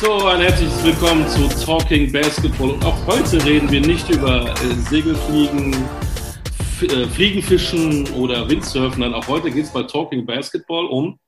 So, ein herzliches Willkommen zu Talking Basketball. Und auch heute reden wir nicht über äh, Segelfliegen, äh, Fliegenfischen oder Windsurfen. Nein, auch heute geht es bei Talking Basketball um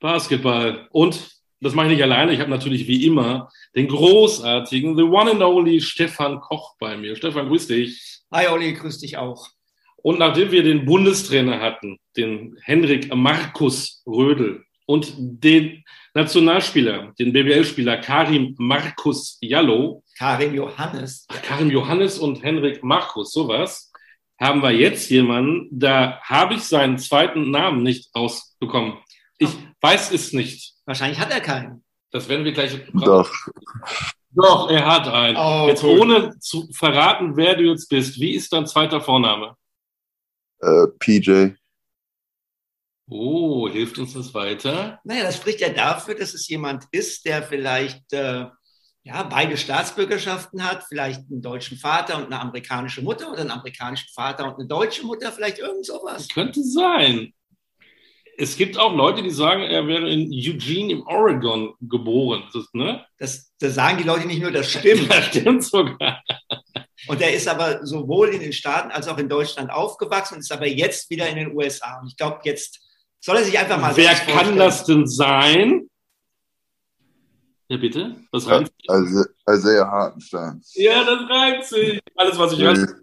Basketball. Und das mache ich nicht alleine. Ich habe natürlich wie immer den großartigen, the one and only Stefan Koch bei mir. Stefan, grüß dich. Hi Olli, grüß dich auch. Und nachdem wir den Bundestrainer hatten, den Henrik Markus Rödel und den Nationalspieler, den BWL-Spieler Karim Markus Jallo. Karim Johannes. Karim Johannes und Henrik Markus, sowas. Haben wir jetzt jemanden, da habe ich seinen zweiten Namen nicht rausbekommen. Ich oh. weiß es nicht. Wahrscheinlich hat er keinen. Das werden wir gleich. Doch. Doch, er hat einen. Oh, jetzt cool. ohne zu verraten, wer du jetzt bist. Wie ist dein zweiter Vorname? Uh, äh, PJ. Oh, hilft uns das weiter? Naja, das spricht ja dafür, dass es jemand ist, der vielleicht äh, ja, beide Staatsbürgerschaften hat, vielleicht einen deutschen Vater und eine amerikanische Mutter oder einen amerikanischen Vater und eine deutsche Mutter, vielleicht irgend sowas. Könnte sein. Es gibt auch Leute, die sagen, er wäre in Eugene im Oregon geboren. Das, ne? das, das sagen die Leute nicht nur, das stimmt. das stimmt sogar. Und er ist aber sowohl in den Staaten als auch in Deutschland aufgewachsen und ist aber jetzt wieder in den USA. Und ich glaube, jetzt soll er sich einfach mal Wer kann vorstellen. das denn sein? Ja, bitte? Was reimt sich? Also, Isaiah Hartenstein. Ja, das reimt sich. Alles, was ich ja. weiß.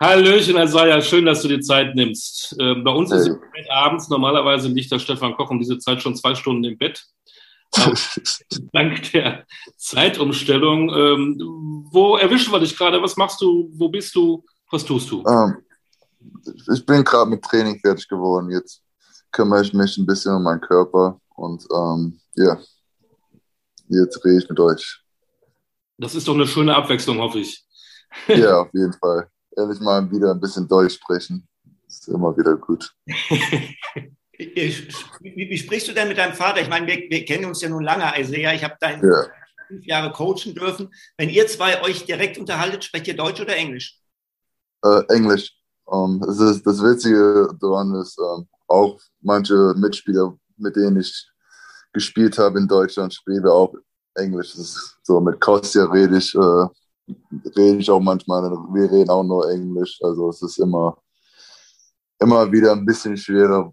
Hallöchen, Isaiah. Schön, dass du dir Zeit nimmst. Äh, bei uns hey. ist es abends. Normalerweise liegt der Stefan Koch um diese Zeit schon zwei Stunden im Bett. dank der Zeitumstellung. Ähm, wo erwischen wir dich gerade? Was machst du? Wo bist du? Was tust du? Um, ähm, ich bin gerade mit Training fertig geworden. Jetzt kümmere ich mich ein bisschen um meinen Körper und ähm, ja, jetzt rede ich mit euch. Das ist doch eine schöne Abwechslung, hoffe ich. ja, auf jeden Fall. Ehrlich mal wieder ein bisschen Deutsch sprechen. Ist immer wieder gut. wie, wie, sprichst du denn mit deinem Vater? Ich meine, wir, wir kennen uns ja nun lange, Isaiah. Ich habe deinen ja. fünf Jahre coachen dürfen. Wenn ihr zwei euch direkt unterhaltet, sprecht ihr Deutsch oder Englisch? Äh, Englisch. Ähm, es ist, das Witzige daran ist, ähm, auch manche Mitspieler, mit denen ich gespielt habe in Deutschland, spielen wir auch Englisch. Das ist so mit Kostja rede ich, äh, rede ich auch manchmal. Wir reden auch nur Englisch. Also es ist immer, immer wieder ein bisschen schwerer,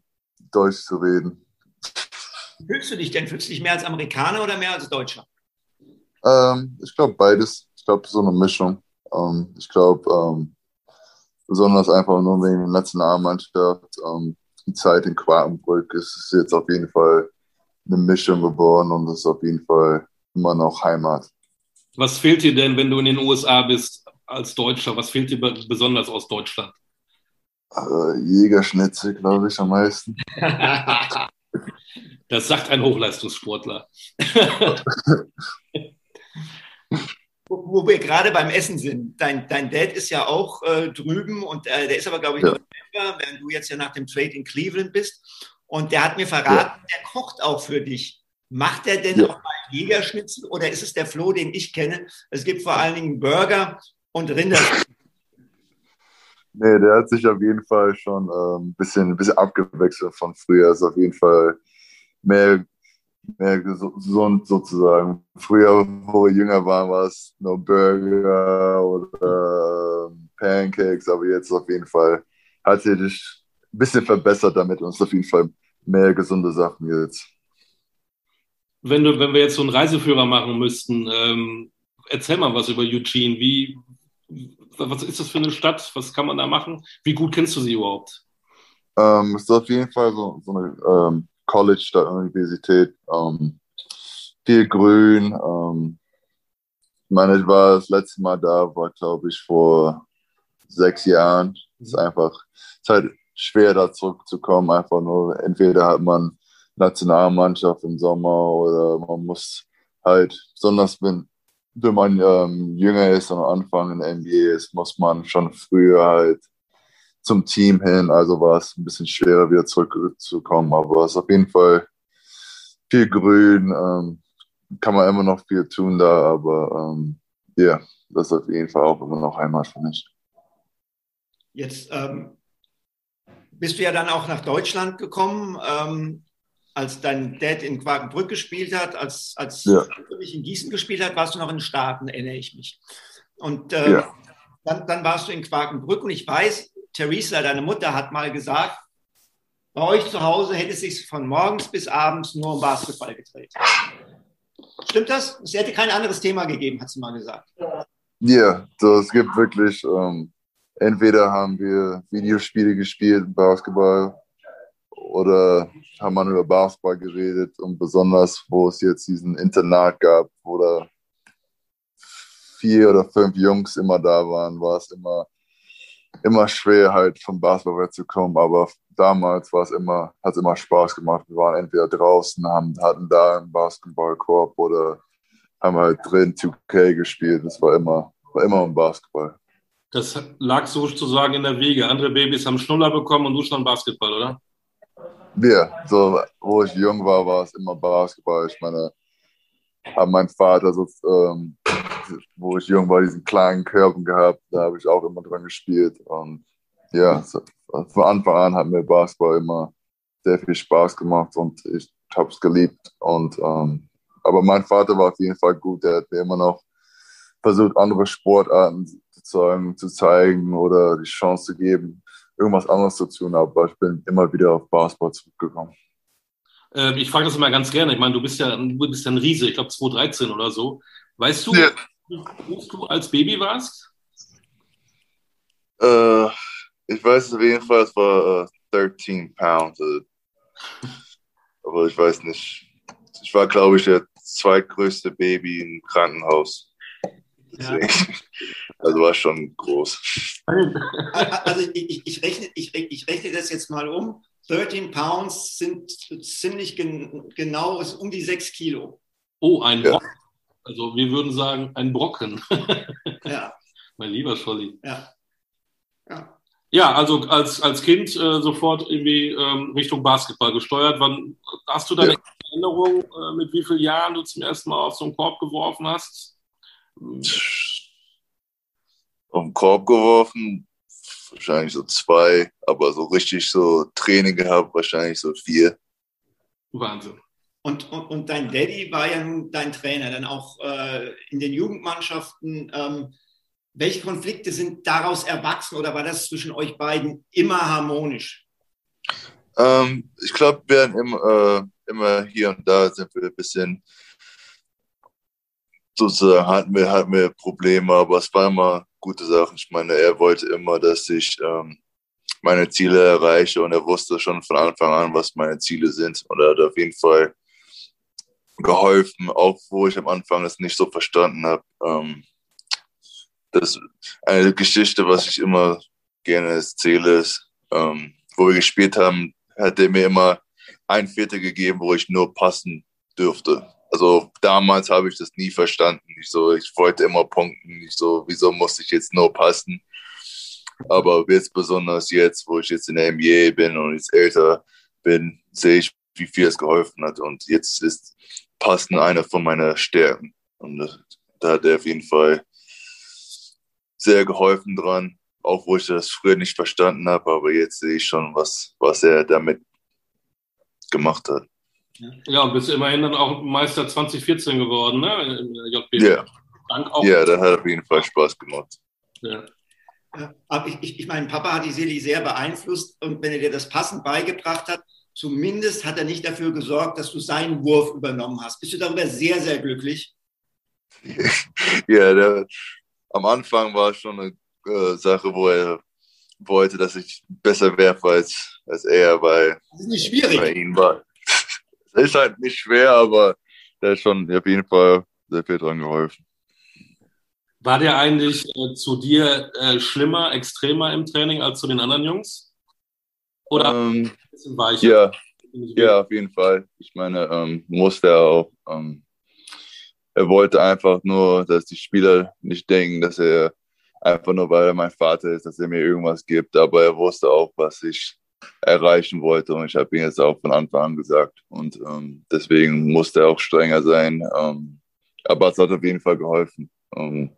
Deutsch zu reden. Fühlst du dich denn? Fühlst du dich mehr als Amerikaner oder mehr als Deutscher? Ähm, ich glaube beides. Ich glaube so eine Mischung. Ähm, ich glaube, ähm, besonders einfach nur wegen der Nationalmannschaft. Ähm, die Zeit in Quakenbrück ist jetzt auf jeden Fall eine Mischung geworden und ist auf jeden Fall immer noch Heimat. Was fehlt dir denn, wenn du in den USA bist als Deutscher? Was fehlt dir besonders aus Deutschland? Äh, Jägerschnitzel, glaube ich, am meisten. das sagt ein Hochleistungssportler. wo wir gerade beim Essen sind. Dein, dein Dad ist ja auch äh, drüben und äh, der ist aber, glaube ich, ja. November, während du jetzt ja nach dem Trade in Cleveland bist. Und der hat mir verraten, ja. der kocht auch für dich. Macht er denn ja. auch mal Jägerschnitzel oder ist es der Flo, den ich kenne? Es gibt vor allen Dingen Burger und Rinder. Nee, der hat sich auf jeden Fall schon ein ähm, bisschen, ein bisschen abgewechselt von früher. Ist auf jeden Fall mehr mehr gesund sozusagen. Früher, wo wir jünger waren, war es nur Burger oder ähm, Pancakes, aber jetzt auf jeden Fall hat sich ein bisschen verbessert damit und es ist auf jeden Fall mehr gesunde Sachen jetzt. Wenn, du, wenn wir jetzt so einen Reiseführer machen müssten, ähm, erzähl mal was über Eugene. Wie, was ist das für eine Stadt? Was kann man da machen? Wie gut kennst du sie überhaupt? Ähm, es ist auf jeden Fall so, so eine ähm, College statt Universität. Ähm, viel Grün. Ähm, ich meine, ich war das letzte Mal da, war glaube ich vor sechs Jahren. Es ist einfach, es ist halt schwer da zurückzukommen. Einfach nur, entweder hat man Nationalmannschaft im Sommer oder man muss halt, besonders wenn, wenn man ähm, jünger ist und Anfang in der NBA ist, muss man schon früher halt zum Team hin. Also war es ein bisschen schwerer, wieder zurückzukommen. Aber es ist auf jeden Fall viel Grün. Ähm, kann man immer noch viel tun da, aber ähm, ja, ähm, yeah, das ist auf jeden Fall auch immer noch Heimat für mich. Jetzt ähm, bist du ja dann auch nach Deutschland gekommen. Ähm, als dein Dad in Quakenbrück gespielt hat, als, als Ja. in Gießen gespielt hat, warst du noch in den Staaten, erinnere ich mich. Und ähm, Ja. dann, dann warst du in Quakenbrück und ich weiß, Theresa, deine Mutter, hat mal gesagt, bei euch zu Hause hätte es sich von morgens bis abends nur um Basketball gedreht. Stimmt das? Es hätte kein anderes Thema gegeben, hat sie mal gesagt. Ja, so, es gibt wirklich, ähm, entweder haben wir Videospiele gespielt, Basketball, oder haben man über Basketball geredet und besonders, wo es jetzt diesen Internat gab, wo vier oder fünf Jungs immer da waren, war es immer, immer schwer, halt vom Basketball wegzukommen. Aber damals war es immer, hat es immer Spaß gemacht. Wir waren entweder draußen, haben, hatten da einen Basketballkorb oder haben halt drin 2K gespielt. Es war immer, war immer um Basketball. Das lag sozusagen in der Wege. Andere Babys haben Schnuller bekommen und du schon Basketball, oder? Ja, so, wo ich jung war, war es immer Basketball. Ich meine, hat mein Vater so, ähm, wo ich jung war, diesen kleinen Körper gehabt, da habe ich auch immer dran gespielt. Und ja, so, von Anfang an hat mir Basketball immer sehr viel Spaß gemacht und ich habe es geliebt. Und, ähm, aber mein Vater war auf jeden Fall gut, der hat mir immer noch versucht, andere Sportarten zu zeigen, zu zeigen oder die Chance zu geben, irgendwas anderes zu tun, aber ich bin immer wieder auf Basketball zurückgekommen. Äh, ich frage das immer ganz gerne. Ich meine, du bist ja, du bist ja ein Riese, ich glaube 2013 oder so. Weißt du, Ja. wie groß du als Baby warst? Äh, ich weiß auf jeden Fall, es war äh, 13 Pounds. Äh, aber ich weiß nicht. Ich war, glaube ich, der zweitgrößte Baby im Krankenhaus. Deswegen, Also war schon groß. Also ich, ich, ich, rechne, ich, ich rechne das jetzt mal um. 13 Pounds sind ziemlich gen, genau ist um die 6 Kilo. Oh, ein Ja. Brocken. Also wir würden sagen, ein Brocken. Ja, mein lieber Scholli. ja. ja. Ja, also als, als Kind äh, sofort irgendwie ähm, Richtung Basketball gesteuert. Wann hast du deine Ja. Erinnerung, äh, mit wie vielen Jahren du zum ersten Mal auf so einen Korb geworfen hast? Auf den Korb geworfen, wahrscheinlich so zwei, aber so richtig so Training gehabt, wahrscheinlich so vier. Wahnsinn. Und, und, und dein Daddy war ja nun dein Trainer, dann auch äh, in den Jugendmannschaften. Ähm, welche Konflikte sind daraus erwachsen oder war das zwischen euch beiden immer harmonisch? Ähm, ich glaube, wir werden immer, äh, immer hier und da sind wir ein bisschen sozusagen hatten wir, hatten wir Probleme, aber es war immer gute Sachen. Ich meine, er wollte immer, dass ich ähm, meine Ziele erreiche und er wusste schon von Anfang an, was meine Ziele sind und er hat auf jeden Fall geholfen, auch wo ich am Anfang es nicht so verstanden habe. Ähm, das eine Geschichte, was ich immer gerne erzähle, ist, ähm, wo wir gespielt haben, hat er mir immer ein Viertel gegeben, wo ich nur passen dürfte. Also damals habe ich das nie verstanden. Ich so, ich wollte immer punkten. Ich so, wieso muss ich jetzt nur passen? Aber jetzt besonders jetzt, wo ich jetzt in der NBA bin und jetzt älter bin, sehe ich, wie viel es geholfen hat. Und jetzt ist Passen eine von meiner Stärken. Und da hat er auf jeden Fall sehr geholfen dran, auch wo ich das früher nicht verstanden habe, aber jetzt sehe ich schon, was, was er damit gemacht hat. Ja, und bist immerhin dann auch Meister 2014 geworden, ne? Im JB. Ja, Dank auch. ja, das hat auf jeden Fall Spaß gemacht. Ja. Ja, Aber ich, ich, ich meine, Papa hat die Seli sehr beeinflusst und wenn er dir das Passen beigebracht hat, zumindest hat er nicht dafür gesorgt, dass du seinen Wurf übernommen hast. Bist du darüber sehr, sehr glücklich? Ja, der, am Anfang war es schon eine äh, Sache, wo er wollte, dass ich besser werfe als, als er, weil Das ist nicht bei schwierig. ihm war. Ist halt nicht schwer, aber der hat schon auf jeden Fall sehr viel dran geholfen. War der eigentlich äh, zu dir äh, schlimmer, extremer im Training als zu den anderen Jungs? Oder ein Ähm, bisschen weicher? ja, Ja, auf jeden Fall. Ich meine, ähm, musste er auch. Ähm, er wollte einfach nur, dass die Spieler nicht denken, dass er einfach nur, weil er mein Vater ist, dass er mir irgendwas gibt. Aber er wusste auch, was ich erreichen wollte. Und ich habe ihm jetzt auch von Anfang an gesagt. Und ähm, deswegen musste er auch strenger sein. Ähm, aber es hat auf jeden Fall geholfen. Ähm,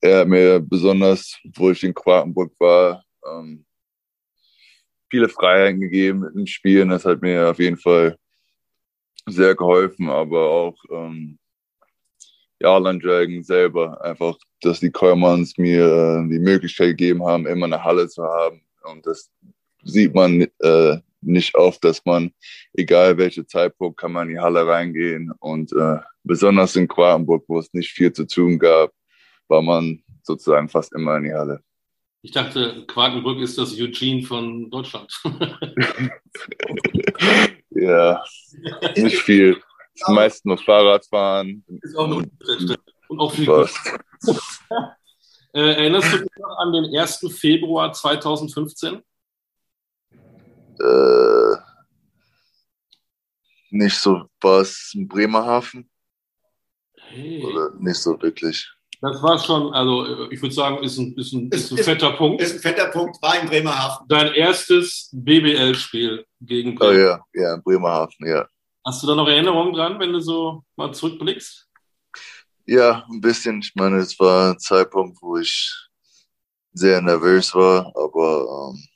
er hat mir besonders, wo ich in Quakenburg war, ähm, viele Freiheiten gegeben im Spielen. Das hat mir auf jeden Fall sehr geholfen, aber auch ähm, ja, Dragon selber einfach, dass die Kollmanns mir äh, die Möglichkeit gegeben haben, immer eine Halle zu haben. Und das sieht man äh, nicht oft, dass man, egal welcher Zeitpunkt, kann man in die Halle reingehen. Und äh, besonders in Quartenburg, wo es nicht viel zu tun gab, war man sozusagen fast immer in die Halle. Ich dachte, Quakenbrück ist das Eugene von Deutschland. ja, nicht viel. Das meiste nur Fahrradfahren. Ist auch und, und auch viel. äh, erinnerst du dich noch an den 1. Februar 2015? Äh, nicht so was in Bremerhaven. Hey. Oder nicht so wirklich. Das war schon, also ich würde sagen, ist ein, ist ein, ist ein ist, fetter Punkt. Ist ein fetter Punkt, war in Bremerhaven. Dein erstes BBL-Spiel gegen Bremerhaven. Oh ja, ja, in Bremerhaven, ja. Hast du da noch Erinnerungen dran, wenn du so mal zurückblickst? Ja, ein bisschen. Ich meine, es war ein Zeitpunkt, wo ich sehr nervös war, aber ähm,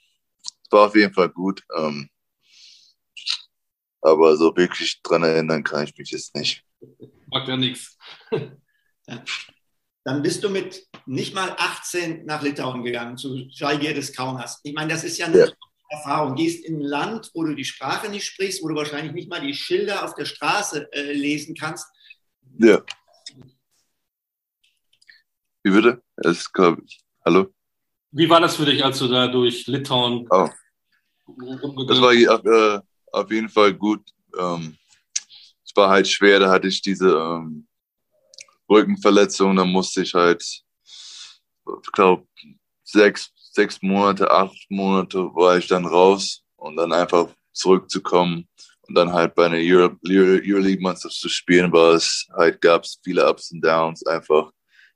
war auf jeden Fall gut. Ähm, aber so wirklich dran erinnern kann ich mich jetzt nicht. Mag ja nichts. Dann bist du mit nicht mal 18 nach Litauen gegangen, zu Jalgier des Kaunas. Ich meine, das ist ja eine ja. Erfahrung. Gehst in ein Land, wo du die Sprache nicht sprichst, wo du wahrscheinlich nicht mal die Schilder auf der Straße äh, lesen kannst. Ja. Wie bitte? Es, Hallo? Wie war das für dich, als du da durch Litauen oh. Das war äh, auf jeden Fall gut. Ähm, es war halt schwer, da hatte ich diese ähm, Rückenverletzung, da musste ich halt, ich glaube, sechs, sechs Monate, acht Monate war ich dann raus und dann einfach zurückzukommen und dann halt bei einer Euroleague-Mannschaft zu spielen, war es halt, gab es viele Ups und Downs, einfach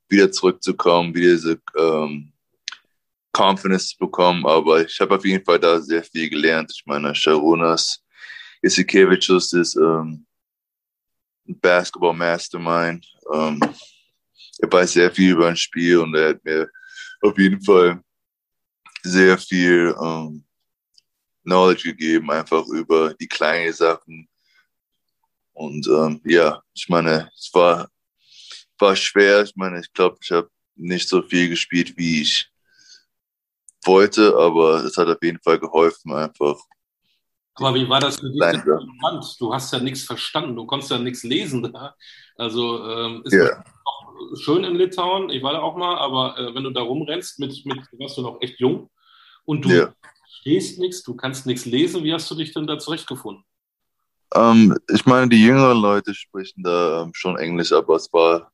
wieder zurückzukommen, wieder diese ähm, Confidence zu bekommen, aber ich habe auf jeden Fall da sehr viel gelernt. Ich meine, Sharunas Isikevicius ist ähm, Basketball Mastermind. Ähm, er weiß sehr viel über ein Spiel und er hat mir auf jeden Fall sehr viel ähm, Knowledge gegeben, einfach über die kleinen Sachen. Und ähm, ja, ich meine, es war, war schwer. Ich meine, ich glaube, ich habe nicht so viel gespielt, wie ich wollte, aber es hat auf jeden Fall geholfen, einfach aber wie war das für dich? Du hast ja nichts verstanden, du konntest ja nichts lesen da. Also ähm, ist yeah. schön in Litauen, ich war da auch mal, aber äh, wenn du da rumrennst, mit, mit warst du noch echt jung und du yeah. stehst nichts, du kannst nichts lesen, wie hast du dich denn da zurechtgefunden? Ähm, ich meine, die jüngeren Leute sprechen da ähm, schon Englisch, aber es war,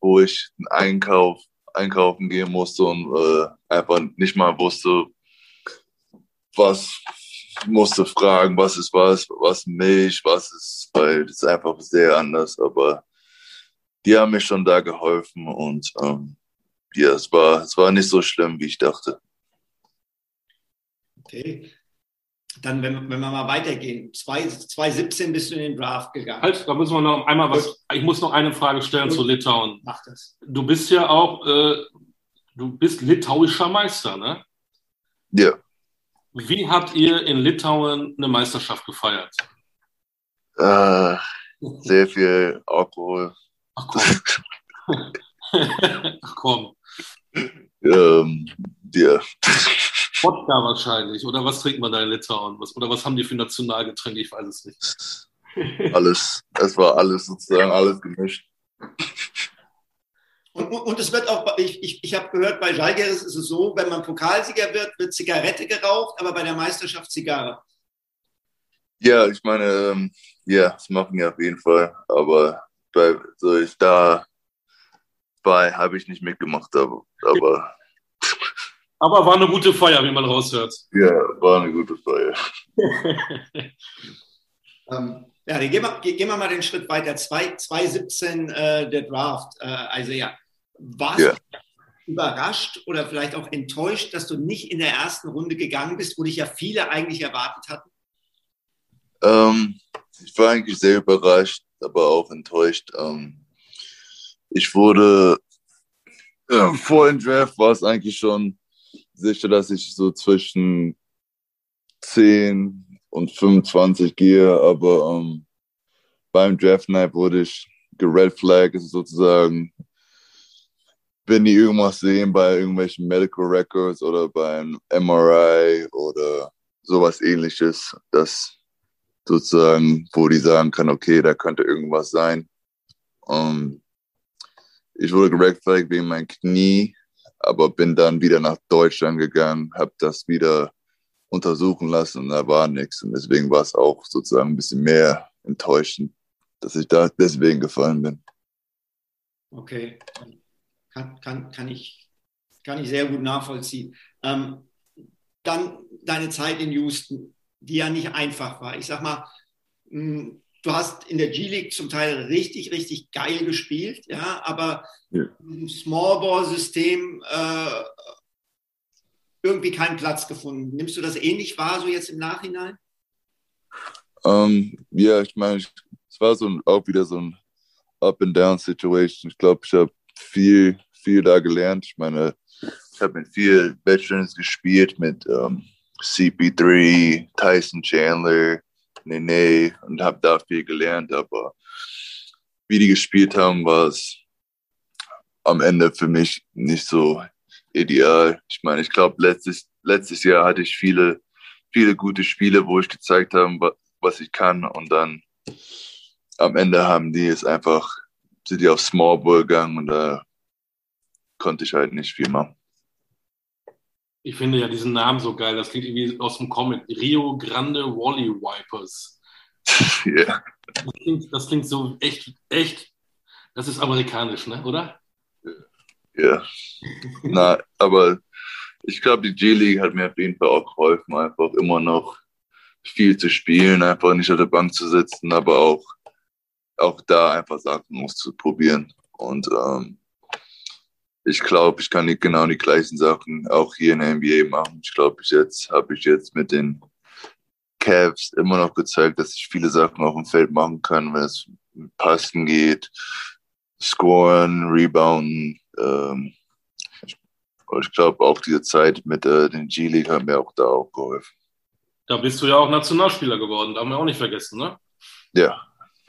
wo ich einen Einkauf, einkaufen gehen musste und äh, einfach nicht mal wusste, was musste fragen, was ist was, was Milch, was ist, weil das ist einfach sehr anders. Aber die haben mir schon da geholfen und ähm, ja, es war, es war nicht so schlimm, wie ich dachte. Okay. Dann, wenn, wenn wir mal weitergehen, 2017 bist du in den Draft gegangen. Halt, da müssen wir noch einmal was. Ich muss noch eine Frage stellen Gut. zu Litauen. Mach das. Du bist ja auch, äh, du bist litauischer Meister, ne? Ja. Wie habt ihr in Litauen eine Meisterschaft gefeiert? Äh, sehr viel Alkohol. Ach komm. Ach komm. Ähm, ja. Wodka wahrscheinlich. Oder was trinkt man da in Litauen? Was, oder was haben die für Nationalgetränke? Ich weiß es nicht. Alles. Es war alles sozusagen, alles gemischt. Und, und es wird auch, ich, ich, ich habe gehört, bei Jalgeris ist es so, wenn man Pokalsieger wird, wird Zigarette geraucht, aber bei der Meisterschaft Zigarre. Ja, ich meine, ähm, ja, das machen wir auf jeden Fall. Aber bei, so ich da bei habe ich nicht mitgemacht, aber, aber. Aber war eine gute Feier, wie man raushört. Ja, war eine gute Feier. ähm, ja, dann gehen wir, gehen wir mal den Schritt weiter. 2017 äh, der Draft. Äh, also ja, warst ja. du überrascht oder vielleicht auch enttäuscht, dass du nicht in der ersten Runde gegangen bist, wo dich ja viele eigentlich erwartet hatten? Ähm, ich war eigentlich sehr überrascht, aber auch enttäuscht. Ähm, ich wurde äh, vor dem Draft war es eigentlich schon sicher, dass ich so zwischen 10 und 25 gehe, aber ähm, beim Draft Night wurde ich gered flag, ist sozusagen, wenn die irgendwas sehen bei irgendwelchen Medical Records oder beim MRI oder sowas ähnliches, das sozusagen, wo die sagen kann, okay, da könnte irgendwas sein. Um, ich wurde gered flag wegen meinem Knie, aber bin dann wieder nach Deutschland gegangen, habe das wieder untersuchen lassen und da war nichts. Und deswegen war es auch sozusagen ein bisschen mehr enttäuschend, dass ich da deswegen gefallen bin. Okay, kann, kann, kann, ich, kann ich sehr gut nachvollziehen. Ähm, dann deine Zeit in Houston, die ja nicht einfach war. Ich sag mal, hm, du hast in der G-League zum Teil richtig, richtig geil gespielt, ja, aber ja. im Small-Ball-System äh, irgendwie keinen Platz gefunden. Nimmst du das ähnlich wahr, so jetzt im Nachhinein? Um, ähm, ja, ich meine, es war so ein, auch wieder so ein Up-and-Down-Situation. Ich glaube, ich habe viel, viel da gelernt. Ich meine, ich habe mit vielen Veterans gespielt, mit um, ähm, CP3, Tyson Chandler, Nene und habe da viel gelernt. Aber wie die gespielt haben, war es am Ende für mich nicht so ideal. Ich meine, ich glaube, letztes, letztes Jahr hatte ich viele, viele gute Spiele, wo ich gezeigt habe, was ich kann. Und dann am Ende haben die es einfach, sind die auf Small Ball gegangen und da konnte ich halt nicht viel machen. Ich finde ja diesen Namen so geil. Das klingt irgendwie aus dem Comic. Rio Grande Wally Wipers. Ja. yeah. Das klingt, das klingt so echt, echt. Das ist amerikanisch, ne? Oder? Ja. Na, aber ich glaube, die G-League hat mir auf jeden Fall auch geholfen, einfach immer noch viel zu spielen, einfach nicht auf der Bank zu sitzen, aber auch, auch da einfach Sachen auszuprobieren. Und ähm, ich glaube, ich kann nicht genau die gleichen Sachen auch hier in der NBA machen. Ich glaube, ich jetzt habe ich jetzt mit den Cavs immer noch gezeigt, dass ich viele Sachen auf dem Feld machen kann, wenn es mit Passen geht, scoren, rebounden. Ähm, ich, ich glaube, auch diese Zeit mit äh, den G-League hat mir auch da auch geholfen. Da bist du ja auch Nationalspieler geworden, da haben wir auch nicht vergessen, ne? Ja,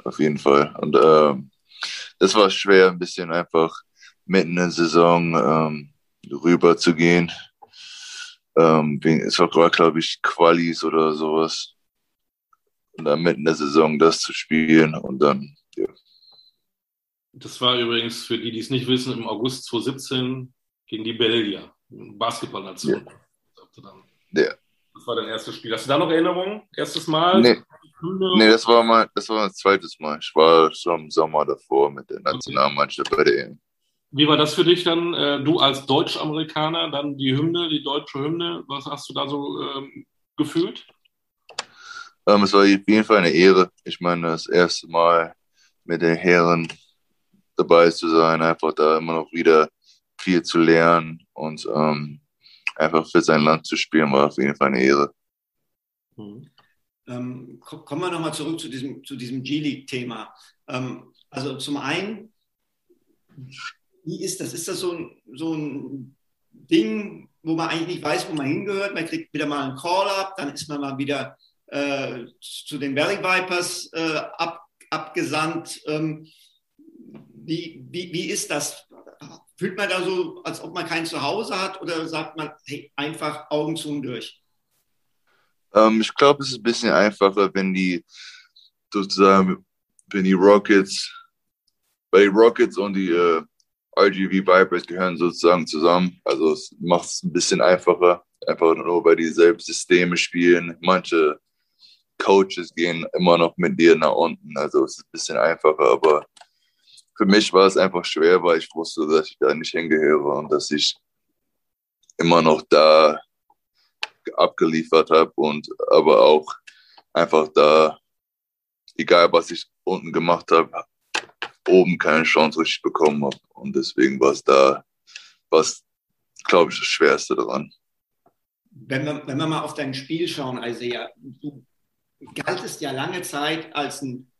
auf jeden Fall. Und ähm, das war schwer, ein bisschen einfach mitten in der Saison ähm, rüber zu gehen. Ähm, es war, glaube ich, Qualis oder sowas. Und dann mitten in der Saison das zu spielen und dann, ja. Das war übrigens für die, die es nicht wissen, im August 2017 gegen die Belgier, Basketballnation. Ja. ja. Das war dein erstes Spiel. Hast du da noch Erinnerungen? Erstes Mal? Nee. Nee, das war mein, das war mein zweites Mal. Ich war schon im Sommer davor mit der Nationalmannschaft bei der EM. Wie war das für dich dann, äh, du als Deutsch-Amerikaner, dann die Hymne, die deutsche Hymne, was hast du da so ähm, gefühlt? Ähm, es war auf jeden Fall eine Ehre. Ich meine, das erste Mal mit den Herren dabei zu sein, einfach da immer noch wieder viel zu lernen und ähm, einfach für sein Land zu spielen, war auf jeden Fall eine Ehre. Mhm. Ähm, kommen wir nochmal zurück zu diesem, zu diesem G-League-Thema. Ähm, also zum einen, wie ist das? Ist das so ein, so ein Ding, wo man eigentlich nicht weiß, wo man hingehört? Man kriegt wieder mal einen Call-up, dann ist man mal wieder äh, zu den Valley Vipers äh, ab, abgesandt. Ähm, wie, wie, wie ist das? Fühlt man da so, als ob man kein Zuhause hat oder sagt man, hey, einfach Augen zu und durch? Ähm, ich glaube, es ist ein bisschen einfacher, wenn die sozusagen, wenn die Rockets, bei Rockets und die äh, RGV Vipers gehören sozusagen zusammen. Also es macht es ein bisschen einfacher, einfach nur weil die dieselben Systeme spielen. Manche Coaches gehen immer noch mit dir nach unten, also es ist ein bisschen einfacher, aber für mich war es einfach schwer, weil ich wusste, dass ich da nicht hingehöre und dass ich immer noch da abgeliefert habe und aber auch einfach da, egal was ich unten gemacht habe, oben keine Chance richtig bekommen habe. Und deswegen war es da, was, glaube ich, das Schwerste daran. Wenn wir, wenn wir mal auf dein Spiel schauen, Isaiah, du galtest ja lange Zeit als ein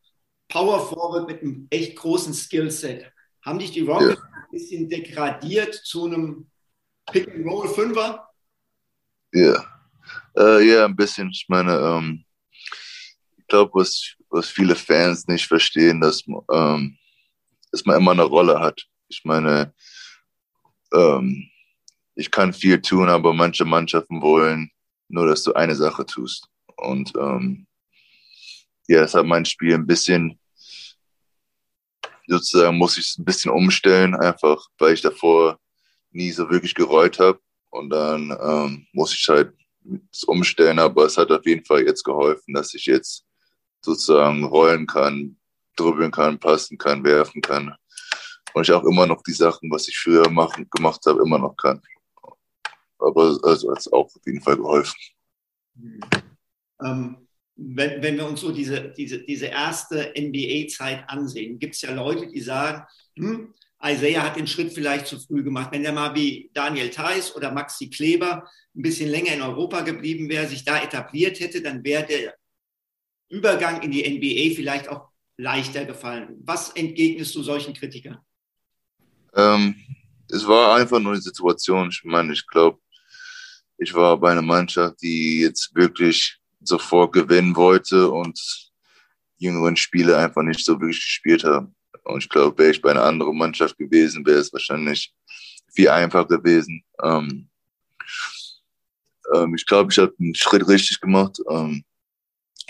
Power Forward mit einem echt großen Skillset. Haben dich die Rockets ja. ein bisschen degradiert zu einem Pick and Roll Fünfer? Ja. Äh, ja, ein bisschen. Ich meine, ähm, ich glaube, was, was viele Fans nicht verstehen, dass, ähm, dass man immer eine Rolle hat. Ich meine, ähm, ich kann viel tun, aber manche Mannschaften wollen nur, dass du eine Sache tust. Und ähm, ja, das hat mein Spiel ein bisschen, sozusagen muss ich es ein bisschen umstellen, einfach weil ich davor nie so wirklich gereut habe. Und dann ähm, muss ich halt umstellen, aber es hat auf jeden Fall jetzt geholfen, dass ich jetzt sozusagen rollen kann, dribbeln kann, passen kann, werfen kann. Und ich auch immer noch die Sachen, was ich früher machen, gemacht habe, immer noch kann. Aber also hat auch auf jeden Fall geholfen. Ähm, wenn, wenn wir uns so diese, diese, diese erste NBA-Zeit ansehen, gibt es ja Leute, die sagen, hm, Isaiah hat den Schritt vielleicht zu früh gemacht. Wenn der mal wie Daniel Theiss oder Maxi Kleber ein bisschen länger in Europa geblieben wäre, sich da etabliert hätte, dann wäre der Übergang in die NBA vielleicht auch leichter gefallen. Was entgegnest du solchen Kritikern? Ähm, es war einfach nur eine Situation. Ich meine, ich glaube, ich war bei einer Mannschaft, die jetzt wirklich sofort gewinnen wollte und jüngeren Spiele einfach nicht so wirklich gespielt haben. Und ich glaube, wäre ich bei einer anderen Mannschaft gewesen, wäre es wahrscheinlich viel einfacher gewesen. Ähm, ähm, ich glaube, ich habe einen Schritt richtig gemacht. Ähm,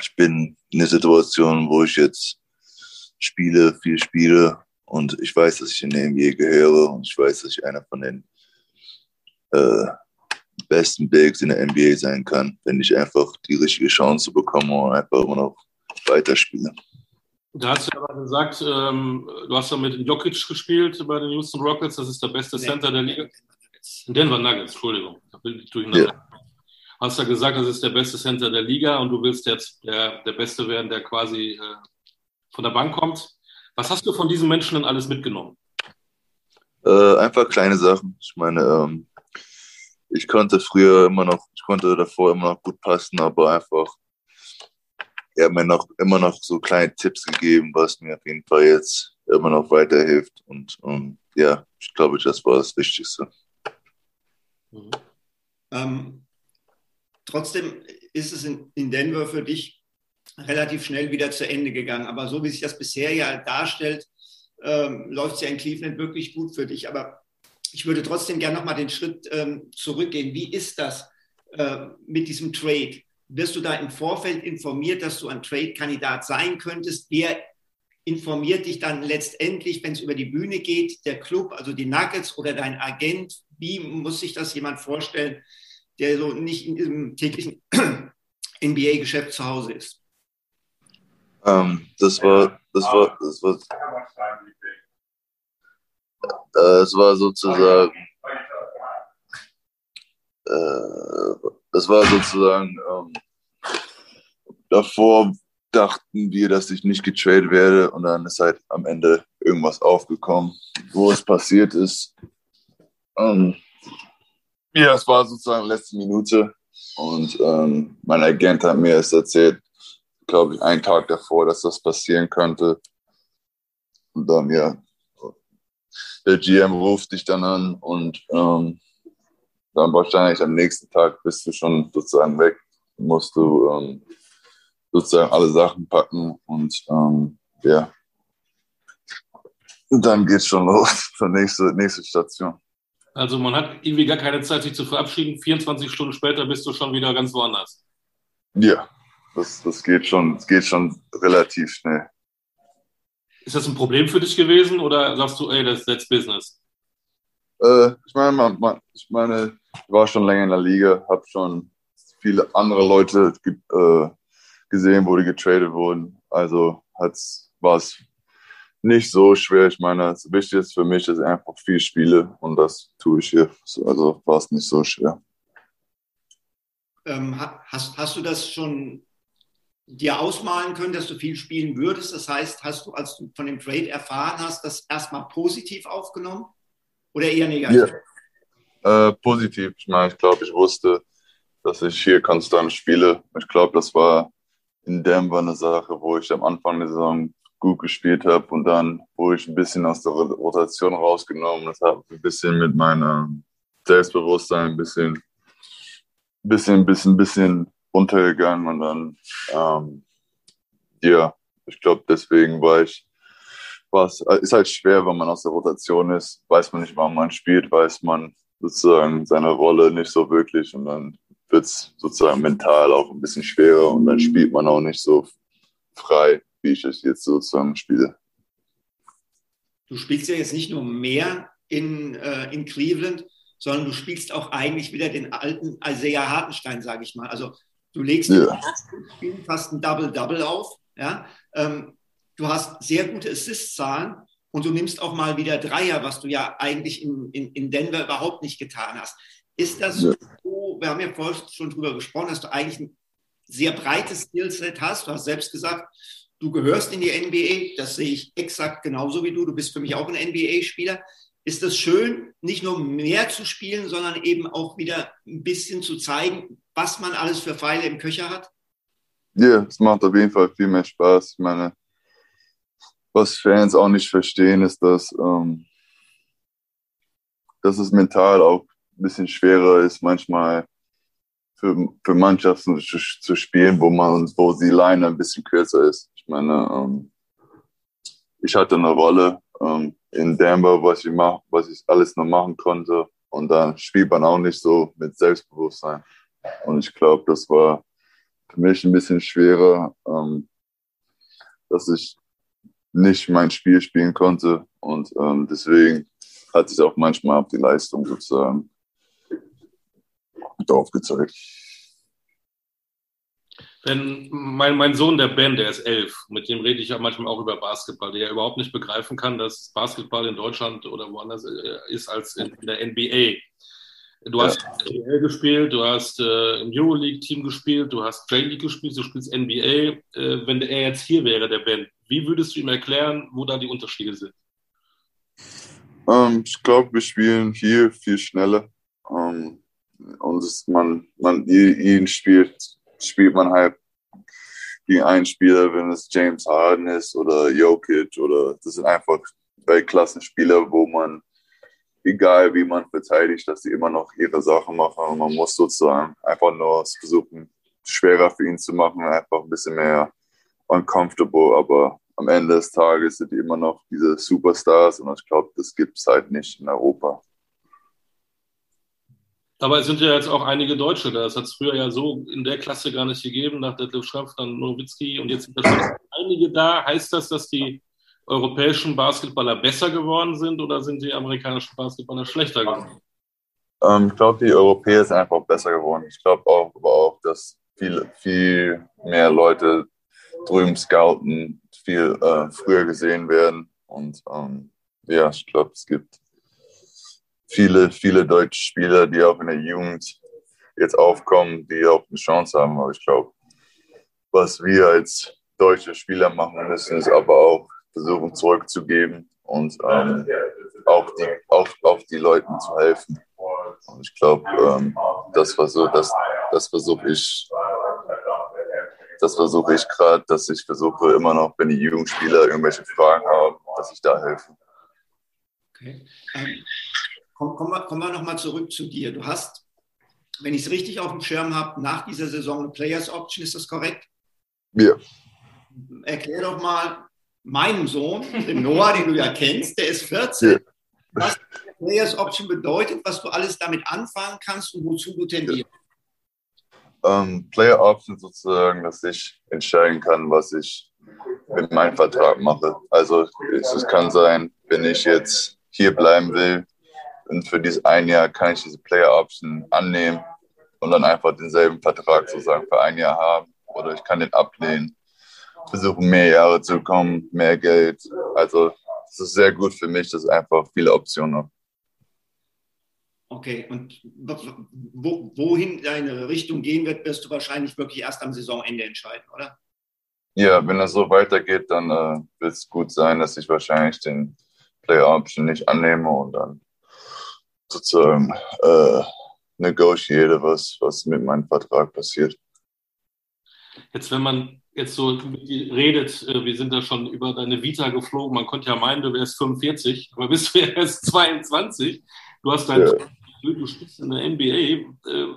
ich bin in einer Situation, wo ich jetzt spiele, viel spiele und ich weiß, dass ich in der NBA gehöre und ich weiß, dass ich einer von den äh, besten Bigs in der NBA sein kann, wenn ich einfach die richtige Chance bekomme und einfach immer noch weiterspiele. Da hast du aber gesagt, ähm, du hast ja mit Jokic gespielt bei den Houston Rockets, das ist der beste Center der Liga. Denver Nuggets, Entschuldigung, da bin ich durcheinander. Ja. Hast ja gesagt, das ist der beste Center der Liga und du willst jetzt der, der Beste werden, der quasi äh, von der Bank kommt. Was hast du von diesen Menschen denn alles mitgenommen? Äh, einfach kleine Sachen. Ich meine, ähm, ich konnte früher immer noch, ich konnte davor immer noch gut passen, aber einfach er hat mir noch immer noch so kleine Tipps gegeben, was mir auf jeden Fall jetzt immer noch weiterhilft. Und, und ja, ich glaube, das war das Wichtigste. Mhm. Ähm, trotzdem ist es in, in Denver für dich relativ schnell wieder zu Ende gegangen. Aber so wie sich das bisher ja darstellt, ähm, läuft es ja in Cleveland wirklich gut für dich. Aber ich würde trotzdem gerne nochmal den Schritt ähm, zurückgehen. Wie ist das äh, mit diesem Trade? wirst du da im Vorfeld informiert, dass du ein Trade-Kandidat sein könntest? Wer informiert dich dann letztendlich, wenn es über die Bühne geht, der Club, also die Nuggets oder dein Agent? Wie muss sich das jemand vorstellen, der so nicht in diesem täglichen NBA-Geschäft zu Hause ist? Ähm, das war, das war, das war, äh, es war sozusagen, äh, das war sozusagen, ähm, davor dachten wir, dass ich nicht getradet werde und dann ist halt am Ende irgendwas aufgekommen, wo es passiert ist. Ähm, ja, es war sozusagen letzte Minute und ähm, mein Agent hat mir es erzählt, glaube ich, einen Tag davor, dass das passieren könnte. Und dann, ja, der GM ruft dich dann an und ähm, dann wahrscheinlich am nächsten Tag bist du schon sozusagen weg, musst du ähm, sozusagen alle Sachen packen und ähm, ja, dann geht's schon los zur nächsten nächste Station. Also man hat irgendwie gar keine Zeit, sich zu verabschieden. 24 Stunden später bist du schon wieder ganz woanders. Ja, das, das geht schon, das geht schon relativ schnell. Ist das ein Problem für dich gewesen oder sagst du, ey, das ist Business? Äh, ich meine, man, man, ich meine, ich war schon länger in der Liga, habe schon viele andere Leute ge äh, gesehen, wo die getradet wurden. Also war es nicht so schwer. Ich meine, das Wichtigste für mich ist einfach viel Spiele und das tue ich hier. Also war es nicht so schwer. Ähm, hast, hast du das schon dir ausmalen können, dass du viel spielen würdest? Das heißt, hast du, als du von dem Trade erfahren hast, das erstmal positiv aufgenommen oder eher negativ? Ja. Äh, positiv. Ich meine, ich glaube, ich wusste, dass ich hier konstant spiele. Ich glaube, das war in Denver eine Sache, wo ich am Anfang der Saison gut gespielt habe und dann wurde ich ein bisschen aus der Rotation rausgenommen. Das hat ein bisschen mit meinem Selbstbewusstsein ein bisschen bisschen, bisschen, bisschen runtergegangen und dann, ähm, ja, ich glaube, deswegen war ich, was ist halt schwer, wenn man aus der Rotation ist, weiß man nicht, wann man spielt, weiß man sozusagen seine Rolle nicht so wirklich und dann wird es sozusagen mental auch ein bisschen schwerer und dann spielt man auch nicht so frei, wie ich es jetzt sozusagen spiele. Du spielst ja jetzt nicht nur mehr in, äh, in Cleveland, sondern du spielst auch eigentlich wieder den alten Isaiah Hartenstein, sage ich mal. Also du legst ja. fast ein Double-Double auf. Ja? Ähm, du hast sehr gute Assist-Zahlen und du nimmst auch mal wieder Dreier, was du ja eigentlich in, in, in Denver überhaupt nicht getan hast. Ist das ja. so, wir haben ja vorhin schon drüber gesprochen, dass du eigentlich ein sehr breites Skillset hast. Du hast selbst gesagt, du gehörst in die NBA. Das sehe ich exakt genauso wie du. Du bist für mich auch ein NBA-Spieler ist es schön, nicht nur mehr zu spielen, sondern eben auch wieder ein bisschen zu zeigen, was man alles für Pfeile im Köcher hat? Ja, yeah, es macht auf jeden Fall viel mehr Spaß. Ich meine, was Fans auch nicht verstehen, ist, dass, ähm, dass es mental auch ein bisschen schwerer ist, manchmal für, für Mannschaften zu, zu spielen, wo man wo die Line ein bisschen kürzer ist. Ich meine, ähm, ich hatte eine Rolle, ähm, in Denver, was ich mach, was ich alles noch machen konnte. Und dann spielt man auch nicht so mit Selbstbewusstsein. Und ich glaube, das war für mich ein bisschen schwerer, ähm, dass ich nicht mein Spiel spielen konnte. Und ähm, deswegen hat sich auch manchmal auf die Leistung sozusagen drauf gezeigt. Wenn mein, mein Sohn, der Ben, der ist elf, mit dem rede ich ja manchmal auch über Basketball, der überhaupt nicht begreifen kann, dass Basketball in Deutschland oder woanders äh, ist als in der NBA. Du ja. hast NBA gespielt, du hast äh, im Euroleague-Team gespielt, du hast J-League gespielt, du spielst NBA. Äh, wenn er jetzt hier wäre, der Ben, wie würdest du ihm erklären, wo da die Unterschiede sind? Ähm, ich glaube, wir spielen hier viel schneller. Ähm, und man, man ihn spielt spielt man halt gegen einen Spieler, wenn es James Harden ist oder Jokic oder das sind einfach Weltklassenspieler, wo man, egal wie man verteidigt, dass sie immer noch ihre Sachen machen und man muss sozusagen einfach nur versuchen, schwerer für ihn zu machen, einfach ein bisschen mehr uncomfortable, aber am Ende des Tages sind die immer noch diese Superstars und ich glaube, das gibt es halt nicht in Europa. Es sind ja jetzt auch einige Deutsche da. Das hat es früher ja so in der Klasse gar nicht gegeben, nach Detlef Schröpf, dann Nowitzki und jetzt sind da schon einige da. Heißt das, dass die europäischen Basketballer besser geworden sind oder sind die amerikanischen Basketballer schlechter geworden? Ähm, ich glaube, die Europäer sind einfach besser geworden. Ich glaube auch, aber auch, dass viel, viel mehr Leute drüben scouten, viel äh, früher gesehen werden. Und ähm, ja, ich glaube, es gibt viele, viele deutsche Spieler, die auch in der Jugend jetzt aufkommen, die auch eine Chance haben. Aber ich glaube, was wir als deutsche Spieler machen müssen, ist aber auch versuchen zurückzugeben und ähm, auch, die, auch, auch die Leuten zu helfen. Und ich glaube, ähm, das versuche das, das versuch ich, das versuche ich gerade, dass ich versuche immer noch, wenn die Jugendspieler irgendwelche Fragen haben, dass ich da helfe. Okay. Ähm, kommen wir, kommen wir nochmal zurück zu dir. Du hast, wenn ich es richtig auf dem Schirm habe, nach dieser Saison eine Players Option, ist das korrekt? Ja. Erklär doch mal meinem Sohn, dem Noah, den du ja kennst, der ist 14, ja. was Players Option bedeutet, was du alles damit anfangen kannst und wozu du tendierst. Um, ähm, Player Option sozusagen, dass ich entscheiden kann, was ich mit meinem Vertrag mache. Also es kann sein, wenn ich jetzt hier bleiben will, und für dieses ein Jahr kann ich diese Player Option annehmen und dann einfach denselben Vertrag sozusagen für ein Jahr haben. Oder ich kann den ablehnen, versuchen mehr Jahre zu bekommen, mehr Geld. Also es ist sehr gut für mich, dass ich einfach viele Optionen habe. Okay, und wo, wohin deine Richtung gehen wird, wirst du wahrscheinlich wirklich erst am Saisonende entscheiden, oder? Ja, wenn das so weitergeht, dann äh, wird es gut sein, dass ich wahrscheinlich den Player Option nicht annehme und dann sozusagen äh, negotiere, was, was mit meinem Vertrag passiert. Jetzt, wenn man jetzt so redet, äh, wir sind da schon über deine Vita geflogen, man konnte ja meinen, du wärst 45, aber bist du erst 22. Du hast dein, ja. du spielst in der NBA. Äh,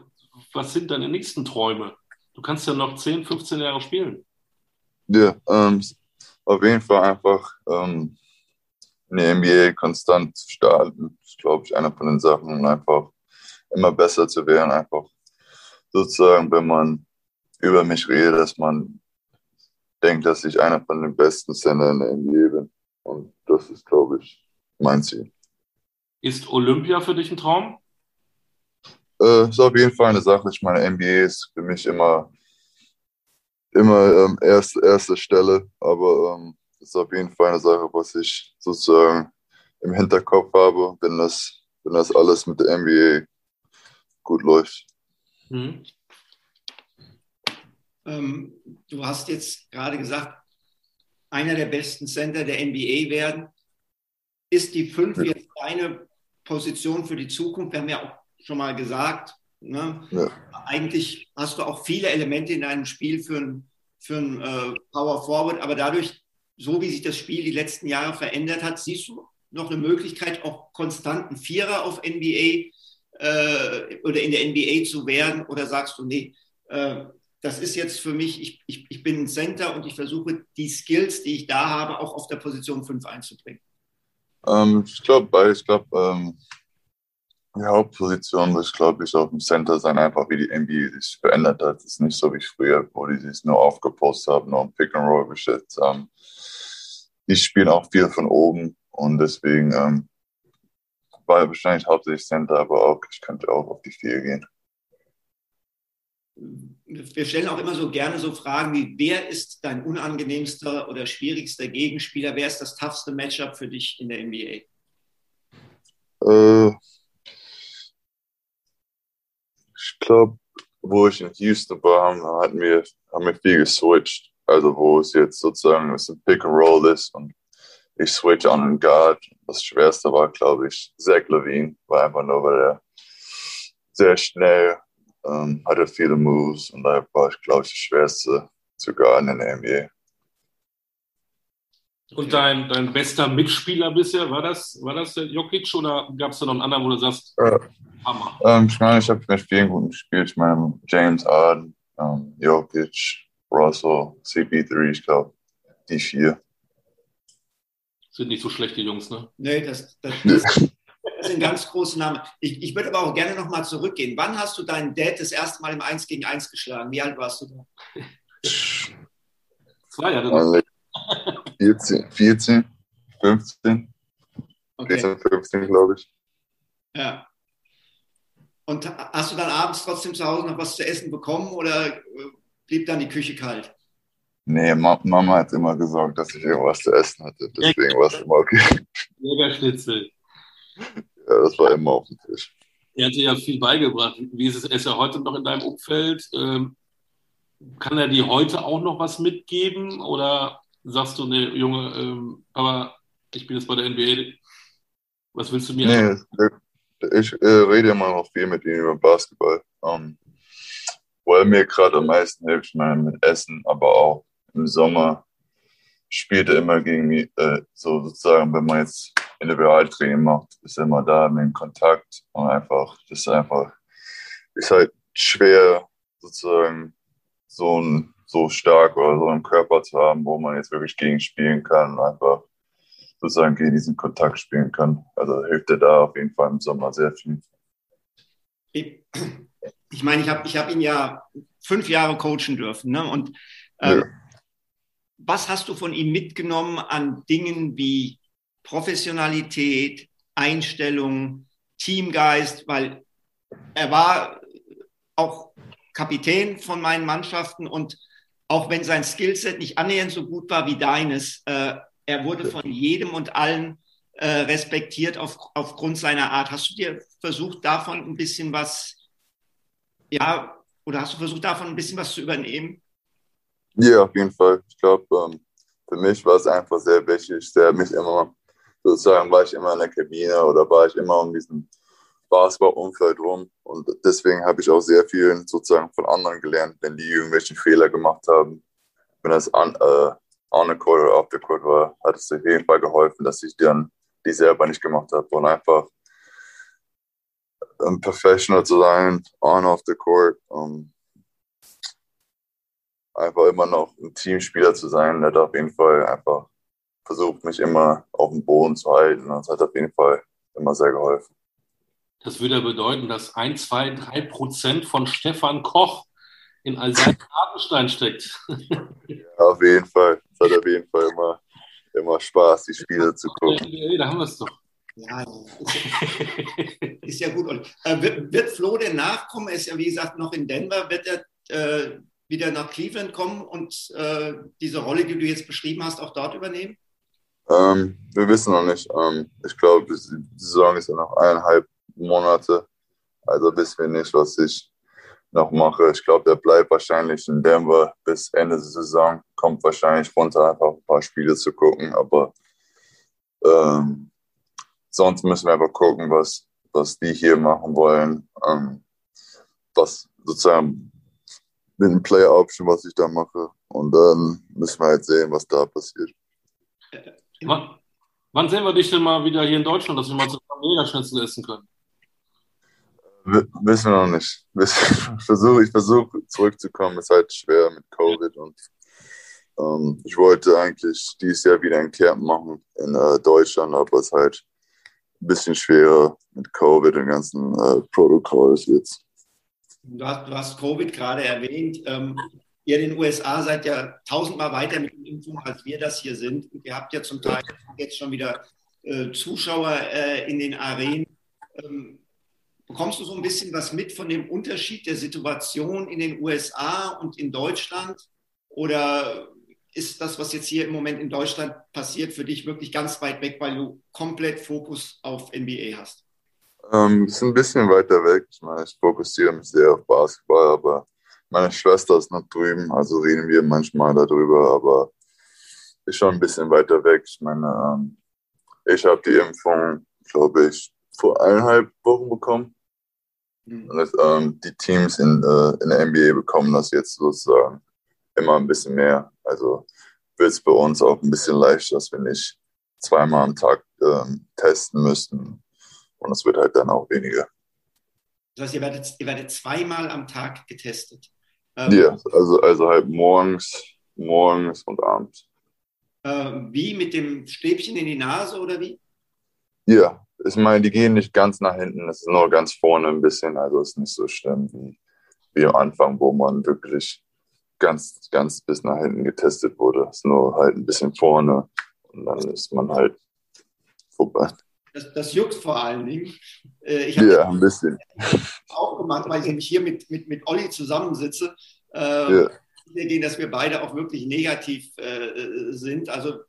was sind deine nächsten Träume? Du kannst ja noch 10, 15 Jahre spielen. Ja, ähm, auf jeden Fall einfach ähm, in der NBA konstant zu starten. Das ist, glaube ich, eine von den Sachen, um einfach immer besser zu werden. Einfach sozusagen, wenn man über mich redet, dass man denkt, dass ich einer von den besten Center in der NBA bin. Und das ist, glaube ich, mein Ziel. Ist Olympia für dich ein Traum? Äh, ist auf jeden Fall eine Sache. Ich meine, NBA ist für mich immer, immer ähm, erste, erste Stelle, aber ähm, ist auf jeden Fall eine Sache, was ich sozusagen im Hinterkopf habe, wenn das, wenn das alles mit der NBA gut läuft. Mhm. Ähm, du hast jetzt gerade gesagt, einer der besten Center der NBA werden. Ist die 5 ja. jetzt deine Position für die Zukunft? Wir haben ja auch schon mal gesagt, ne? ja. eigentlich hast du auch viele Elemente in deinem Spiel für ein, für ein äh, Power Forward, aber dadurch, so wie sich das Spiel die letzten Jahre verändert hat, siehst du noch eine Möglichkeit, auch konstanten Vierer auf NBA äh, oder in der NBA zu werden? Oder sagst du, nee, äh, das ist jetzt für mich, ich, ich, ich bin ein Center und ich versuche die Skills, die ich da habe, auch auf der Position 5 einzubringen? Ähm, ich glaube, ich glaube, ähm, die Hauptposition ist, glaube ich, auf dem Center sein, einfach wie die NBA sich verändert hat. Es ist nicht so wie früher, wo die sich nur aufgepostet haben, nur ein Pick and Roll gestellt haben. Die spielen auch viel von oben und deswegen ähm, war wahrscheinlich hauptsächlich Center, aber auch ich könnte auch auf die Vier gehen wir stellen auch immer so gerne so Fragen wie, wer ist dein unangenehmster oder schwierigster Gegenspieler? Wer ist das toughste Matchup für dich in der NBA? Äh, ich glaube, wo ich in Houston war, haben, wir, haben wir viel geswitcht. Also wo es jetzt sozusagen es ein Pick and Roll ist und ich switch on den Guard. Das Schwerste war, glaube ich, Zach Levine, war einfach nur, weil er sehr schnell ähm, hatte viele Moves und da war ich, glaube ich, das Schwerste zu guarden in der NBA. Und dein, dein bester Mitspieler bisher, war das, war das der Jokic oder gab es da noch einen anderen, wo du sagst, äh, Hammer? Ähm, ich meine, ich habe mit vielen guten gespielt. Ich meine, James Harden, ähm, Jokic, Russell, CP3, ich glaube, die vier. Sind nicht so schlechte Jungs, ne? Nee, das, das, das, Das sind ganz große Namen. Ich, ich würde aber auch gerne nochmal zurückgehen. Wann hast du deinen Dad das erste Mal im 1 gegen 1 geschlagen? Wie alt warst du da? Zwei Jahre. 14, 14, 15. Okay. 14, 15, glaube ich. Ja. Und hast du dann abends trotzdem zu Hause noch was zu essen bekommen oder blieb dann die Küche kalt? Nee, Mama hat immer gesagt, dass ich irgendwas zu essen hatte. Deswegen war es immer okay. Leberschnitzel. Ja, das war immer auf dem Tisch. Er hat dir ja viel beigebracht. Wie ist es? Er ist ja heute noch in deinem Umfeld. Ähm, kann er dir heute auch noch was mitgeben? Oder sagst du, ne, Junge, ähm, aber ich bin jetzt bei der NBA. Was willst du mir Nee, sagen? ich äh, rede immer noch viel mit ihm über Basketball. Ähm, er mir gerade am meisten hilft, ich meine, mit Essen, aber auch im Sommer spielt er immer gegen mich, äh, so sozusagen, wenn man jetzt Individualtraining macht, ist er immer da mit Kontakt und einfach, das ist einfach, ist halt schwer, sozusagen so, ein, so stark oder so einen Körper zu haben, wo man jetzt wirklich gegen spielen kann, einfach sozusagen gegen diesen Kontakt spielen kann. Also hilft er da auf jeden Fall im Sommer sehr viel. Ich meine, ich habe ich hab ihn ja fünf Jahre coachen dürfen. Ne? Und ähm, ja. was hast du von ihm mitgenommen an Dingen wie Professionalität, Einstellung, Teamgeist, weil er war auch Kapitän von meinen Mannschaften und auch wenn sein Skillset nicht annähernd so gut war wie deines, äh, er wurde von jedem und allen äh, respektiert auf, aufgrund seiner Art. Hast du dir versucht, davon ein bisschen was, ja, oder hast du versucht, davon ein bisschen was zu übernehmen? Ja, auf jeden Fall. Ich glaube, ähm, für mich war es einfach sehr wichtig. Der mich immer sozusagen war ich immer in der Kabine oder war ich immer um diesen Basketball-Umfeld rum. Und deswegen habe ich auch sehr viel sozusagen von anderen gelernt, wenn die irgendwelche Fehler gemacht haben. Wenn das an, äh, on the court oder off the court war, hat es auf jeden Fall geholfen, dass ich dann die selber nicht gemacht habe und einfach um, professional zu sein, on off the court. Um, einfach immer noch ein Teamspieler zu sein. Der hat auf jeden Fall einfach versucht, mich immer auf dem Boden zu halten. Das hat auf jeden Fall immer sehr geholfen. Das würde bedeuten, dass ein, zwei, drei Prozent von Stefan Koch in Alsace Hartenstein steckt. ja, auf jeden Fall. Es hat auf jeden Fall immer, immer Spaß, die Spiele zu gucken. Da haben wir es doch. Ja, ist ja gut. Und, äh, wird, wird, Flo denn nachkommen? Er ist ja, wie gesagt, noch in Denver. Wird er äh, wieder nach Cleveland kommen und äh, diese Rolle, die du jetzt beschrieben hast, auch dort übernehmen? Ähm, wir wissen noch nicht. Ähm, ich glaube, die Saison ist ja noch eineinhalb Monate. Also wissen wir nicht, was ich noch mache. Ich glaube, der bleibt wahrscheinlich in Denver bis Ende der Saison. Kommt wahrscheinlich runter, einfach ein paar Spiele zu gucken. Aber ähm, sonst müssen wir einfach gucken, was, was die hier machen wollen. Ähm, was sozusagen mit dem Player Option, was ich da mache. Und dann müssen wir halt sehen, was da passiert. Wann, wann sehen wir dich denn mal wieder hier in Deutschland, dass wir mal zusammen Jägerschnitzel essen können? wissen wir noch nicht. Ich versuche versuch, zurückzukommen, ist halt schwer mit Covid und ähm, ich wollte eigentlich dieses Jahr wieder ein Camp machen in äh, Deutschland, aber es ist halt ein bisschen schwerer mit Covid und ganzen äh, Protokolls jetzt. Du hast, du hast Covid gerade erwähnt. Ähm, ihr in den USA seid ja tausendmal weiter mit den Impfungen, als wir das hier sind. Und ihr habt ja zum Teil jetzt schon wieder äh, Zuschauer äh, in den Arenen. Ähm, bekommst du so ein bisschen was mit von dem Unterschied der Situation in den USA und in Deutschland? Oder ist das, was jetzt hier im Moment in Deutschland passiert, für dich wirklich ganz weit weg, weil du komplett Fokus auf NBA hast? Ähm, ist ein bisschen weiter weg. Ich meine, ich fokussiere mich sehr auf Basketball, aber meine Schwester ist noch drüben, also reden wir manchmal darüber, aber ist schon ein bisschen weiter weg. Ich meine, ähm, ich habe die Impfung, glaube ich, vor eineinhalb Wochen bekommen. Mhm. Und das, ähm, die Teams in, äh, in der NBA bekommen das jetzt sozusagen immer ein bisschen mehr. Also wird es bei uns auch ein bisschen leichter, dass wir nicht zweimal am Tag ähm, testen müssen. Und es wird halt dann auch weniger. Das heißt, ihr werdet, ihr werdet zweimal am Tag getestet. Ähm, ja, also, also halt morgens, morgens und abends. Äh, wie mit dem Stäbchen in die Nase oder wie? Ja, ich meine, die gehen nicht ganz nach hinten, es ist nur ganz vorne ein bisschen, also ist nicht so schlimm wie, wie am Anfang, wo man wirklich ganz, ganz bis nach hinten getestet wurde. Es ist nur halt ein bisschen vorne und dann ist man halt vorbei. Das, das juckt vor allen Dingen. Äh, ich ja, ein bisschen. Auch gemacht, weil ich nämlich hier mit, mit, mit Olli zusammensitze. Äh, ja. Gehen, dass wir beide auch wirklich negativ äh, sind. Also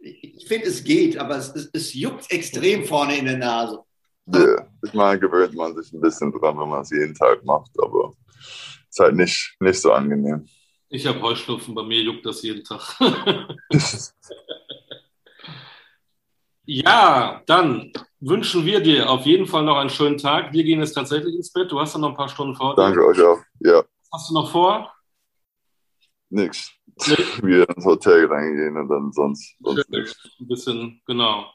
ich finde, es geht, aber es, es, es, juckt extrem vorne in der Nase. Ja, ich meine, gewöhnt man sich ein bisschen dran, wenn man es jeden Tag macht, aber es ist halt nicht, nicht so angenehm. Ich habe Heuschnupfen, bei mir juckt das jeden Tag. ja, dann wünschen wir dir auf jeden Fall noch einen schönen Tag. Wir gehen jetzt tatsächlich ins Bett. Du hast dann noch ein paar Stunden vor dir. Danke euch auch. Ja. Was hast du noch vor? Nix. wieder ins Hotel reingehen und dann sonst, sonst nichts. Ein bisschen, genau.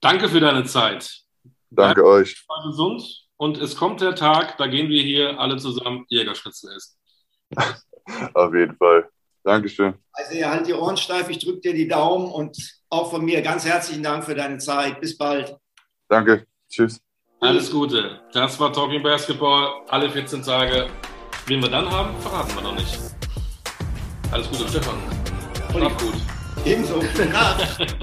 Danke für deine Zeit. Danke Bleib euch. gesund und es kommt der Tag, da gehen wir hier alle zusammen Jägerschnitzel essen. Auf jeden Fall. Dankeschön. Also ihr halt die Ohren steif, ich drücke dir die Daumen und auch von mir ganz herzlichen Dank für deine Zeit. Bis bald. Danke. Tschüss. Alles Gute. Das war Talking Basketball. Alle 14 Tage. Wen wir dann haben, verraten wir noch nicht. Alles Gute, Stefan. Schlaf gut. Ebenso. Gute Nacht.